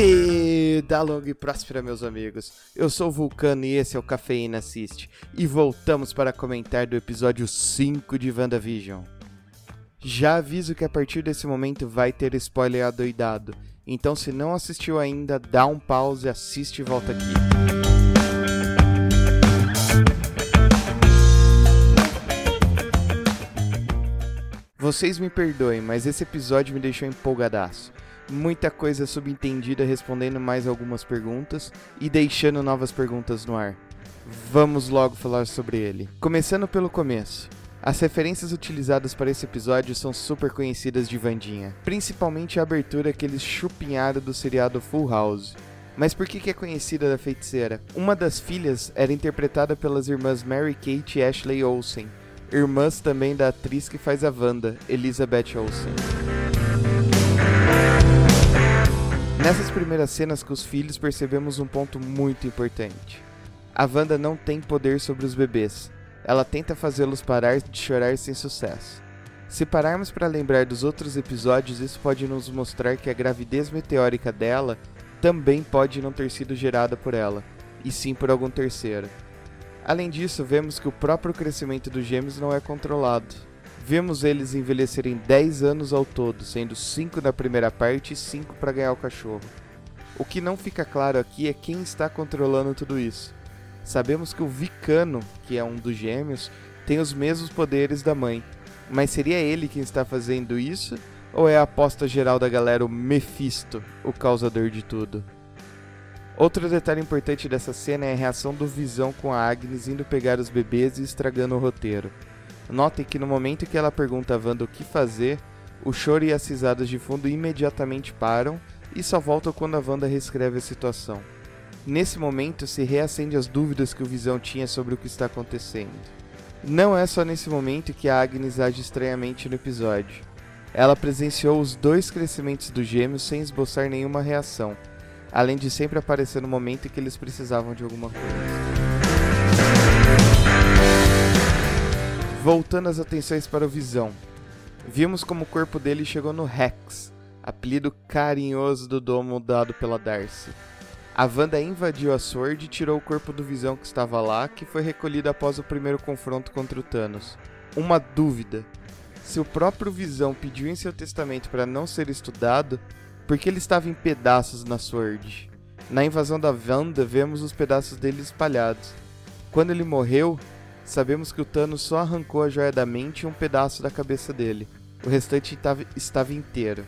Vida longa e próspera, meus amigos. Eu sou o Vulcano e esse é o Cafeína Assiste. E voltamos para comentar do episódio 5 de WandaVision. Já aviso que a partir desse momento vai ter spoiler adoidado. Então, se não assistiu ainda, dá um pause, assiste e volta aqui. Vocês me perdoem, mas esse episódio me deixou empolgadaço muita coisa subentendida respondendo mais algumas perguntas e deixando novas perguntas no ar. Vamos logo falar sobre ele. Começando pelo começo. As referências utilizadas para esse episódio são super conhecidas de Vandinha, principalmente a abertura que eles chupinharam do seriado Full House. Mas por que, é conhecida da feiticeira? Uma das filhas era interpretada pelas irmãs Mary Kate e Ashley Olsen, irmãs também da atriz que faz a Wanda, Elizabeth Olsen. Nessas primeiras cenas com os filhos percebemos um ponto muito importante. A Wanda não tem poder sobre os bebês. Ela tenta fazê-los parar de chorar sem sucesso. Se pararmos para lembrar dos outros episódios, isso pode nos mostrar que a gravidez meteórica dela também pode não ter sido gerada por ela, e sim por algum terceiro. Além disso, vemos que o próprio crescimento dos gêmeos não é controlado, Vemos eles envelhecerem 10 anos ao todo, sendo 5 na primeira parte e 5 para ganhar o cachorro. O que não fica claro aqui é quem está controlando tudo isso. Sabemos que o Vicano, que é um dos gêmeos, tem os mesmos poderes da mãe, mas seria ele quem está fazendo isso? Ou é a aposta geral da galera o Mephisto, o causador de tudo? Outro detalhe importante dessa cena é a reação do Visão com a Agnes indo pegar os bebês e estragando o roteiro. Notem que no momento que ela pergunta a Wanda o que fazer, o choro e as risadas de fundo imediatamente param e só voltam quando a Wanda reescreve a situação. Nesse momento se reacende as dúvidas que o Visão tinha sobre o que está acontecendo. Não é só nesse momento que a Agnes age estranhamente no episódio. Ela presenciou os dois crescimentos dos gêmeos sem esboçar nenhuma reação, além de sempre aparecer no momento em que eles precisavam de alguma coisa. Voltando as atenções para o Visão, vimos como o corpo dele chegou no Rex, apelido carinhoso do domo dado pela Darcy. A Wanda invadiu a Sword e tirou o corpo do Visão que estava lá, que foi recolhido após o primeiro confronto contra o Thanos. Uma dúvida: se o próprio Visão pediu em seu testamento para não ser estudado, por que ele estava em pedaços na Sword? Na invasão da Wanda, vemos os pedaços dele espalhados. Quando ele morreu, sabemos que o Thanos só arrancou a joia da mente e um pedaço da cabeça dele. O restante estava inteiro.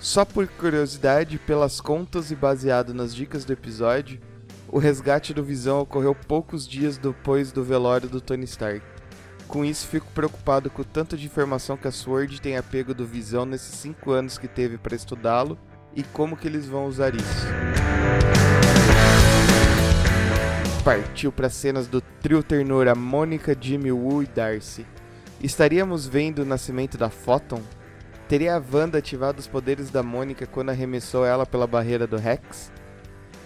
Só por curiosidade, pelas contas e baseado nas dicas do episódio, o resgate do Visão ocorreu poucos dias depois do velório do Tony Stark. Com isso, fico preocupado com o tanto de informação que a Sword tem apego do Visão nesses 5 anos que teve para estudá-lo e como que eles vão usar isso partiu para cenas do trio ternura Mônica, Jimmy Woo e Darcy. Estaríamos vendo o nascimento da Photon? Teria a Wanda ativado os poderes da Mônica quando arremessou ela pela barreira do Rex?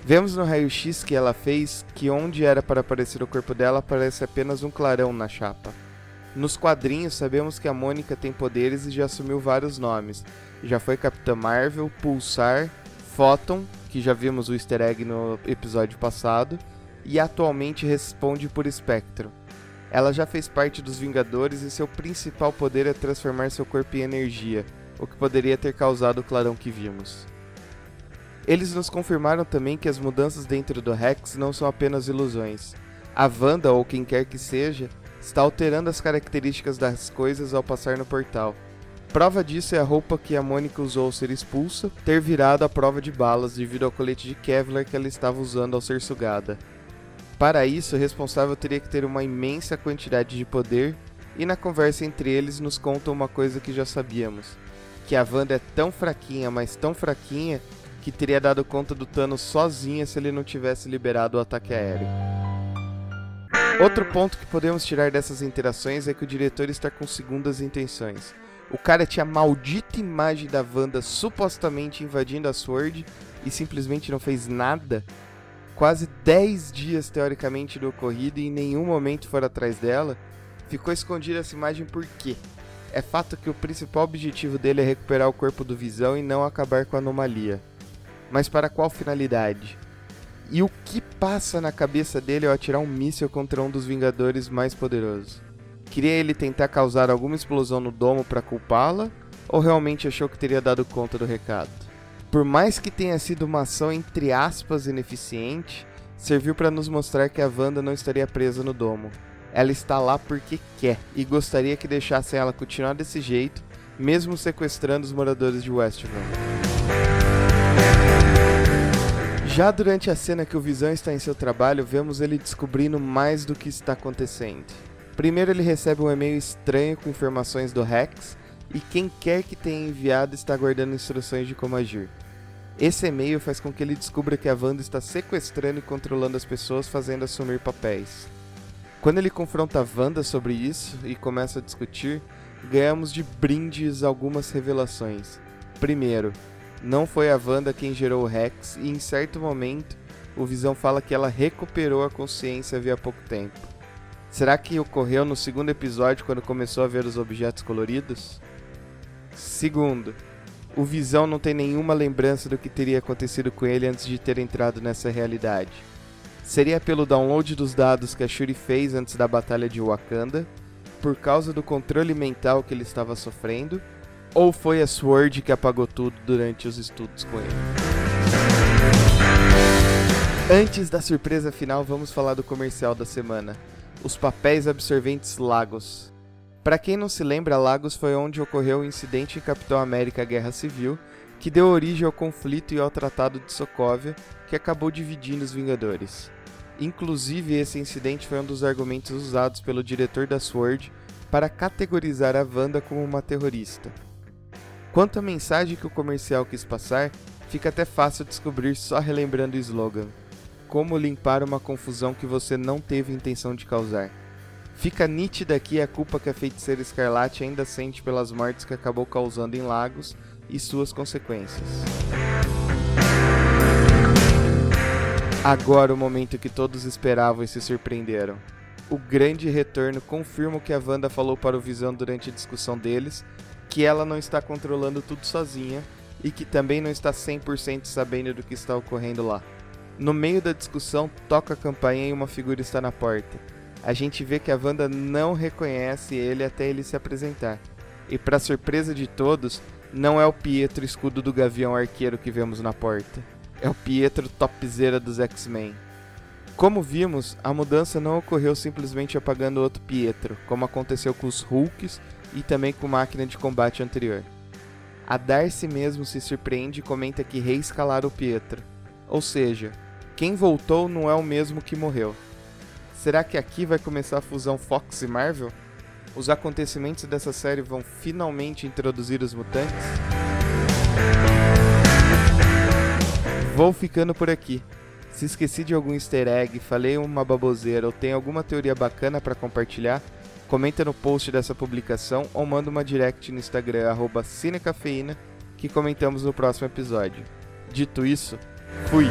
Vemos no raio-x que ela fez que onde era para aparecer o corpo dela aparece apenas um clarão na chapa. Nos quadrinhos sabemos que a Mônica tem poderes e já assumiu vários nomes. Já foi Capitã Marvel, Pulsar, Photon, que já vimos o easter egg no episódio passado, e atualmente responde por espectro. Ela já fez parte dos Vingadores e seu principal poder é transformar seu corpo em energia, o que poderia ter causado o clarão que vimos. Eles nos confirmaram também que as mudanças dentro do Rex não são apenas ilusões. A Wanda, ou quem quer que seja, está alterando as características das coisas ao passar no portal. Prova disso é a roupa que a Mônica usou ao ser expulsa ter virado a prova de balas devido ao colete de Kevlar que ela estava usando ao ser sugada. Para isso, o responsável teria que ter uma imensa quantidade de poder, e na conversa entre eles nos contam uma coisa que já sabíamos: que a Wanda é tão fraquinha, mas tão fraquinha, que teria dado conta do Thanos sozinha se ele não tivesse liberado o ataque aéreo. Outro ponto que podemos tirar dessas interações é que o diretor está com segundas intenções. O cara tinha a maldita imagem da Wanda supostamente invadindo a Sword e simplesmente não fez nada quase 10 dias teoricamente do ocorrido e em nenhum momento for atrás dela, ficou escondida essa imagem por quê? É fato que o principal objetivo dele é recuperar o corpo do Visão e não acabar com a anomalia. Mas para qual finalidade? E o que passa na cabeça dele ao atirar um míssil contra um dos Vingadores mais poderosos? Queria ele tentar causar alguma explosão no domo para culpá-la? Ou realmente achou que teria dado conta do recado? Por mais que tenha sido uma ação entre aspas ineficiente, serviu para nos mostrar que a Wanda não estaria presa no domo. Ela está lá porque quer e gostaria que deixassem ela continuar desse jeito, mesmo sequestrando os moradores de Westview. Já durante a cena que o Visão está em seu trabalho, vemos ele descobrindo mais do que está acontecendo. Primeiro ele recebe um e-mail estranho com informações do Rex e quem quer que tenha enviado está guardando instruções de como agir. Esse e-mail faz com que ele descubra que a Wanda está sequestrando e controlando as pessoas, fazendo assumir papéis. Quando ele confronta a Wanda sobre isso e começa a discutir, ganhamos de brindes algumas revelações. Primeiro, não foi a Wanda quem gerou o Rex e em certo momento o Visão fala que ela recuperou a consciência havia pouco tempo. Será que ocorreu no segundo episódio quando começou a ver os objetos coloridos? Segundo, o Visão não tem nenhuma lembrança do que teria acontecido com ele antes de ter entrado nessa realidade. Seria pelo download dos dados que a Shuri fez antes da batalha de Wakanda, por causa do controle mental que ele estava sofrendo, ou foi a Sword que apagou tudo durante os estudos com ele? Antes da surpresa final, vamos falar do comercial da semana: os papéis absorventes Lagos. Para quem não se lembra, Lagos foi onde ocorreu o incidente em Capitão América Guerra Civil, que deu origem ao conflito e ao Tratado de Sokovia, que acabou dividindo os Vingadores. Inclusive, esse incidente foi um dos argumentos usados pelo diretor da SWORD para categorizar a Wanda como uma terrorista. Quanto à mensagem que o comercial quis passar, fica até fácil descobrir só relembrando o slogan: Como limpar uma confusão que você não teve intenção de causar. Fica nítida aqui a culpa que a feiticeira Escarlate ainda sente pelas mortes que acabou causando em Lagos e suas consequências. Agora o momento que todos esperavam e se surpreenderam. O grande retorno confirma o que a Wanda falou para o Visão durante a discussão deles, que ela não está controlando tudo sozinha e que também não está 100% sabendo do que está ocorrendo lá. No meio da discussão, toca a campainha e uma figura está na porta a gente vê que a Wanda não reconhece ele até ele se apresentar. E para surpresa de todos, não é o Pietro escudo do Gavião Arqueiro que vemos na porta. É o Pietro topzera dos X-Men. Como vimos, a mudança não ocorreu simplesmente apagando outro Pietro, como aconteceu com os Hulks e também com máquina de combate anterior. A Darcy mesmo se surpreende e comenta que reescalaram o Pietro. Ou seja, quem voltou não é o mesmo que morreu. Será que aqui vai começar a fusão Fox e Marvel? Os acontecimentos dessa série vão finalmente introduzir os mutantes? Vou ficando por aqui. Se esqueci de algum easter egg, falei uma baboseira ou tem alguma teoria bacana para compartilhar, comenta no post dessa publicação ou manda uma direct no Instagram @cinecafeína que comentamos no próximo episódio. Dito isso, fui.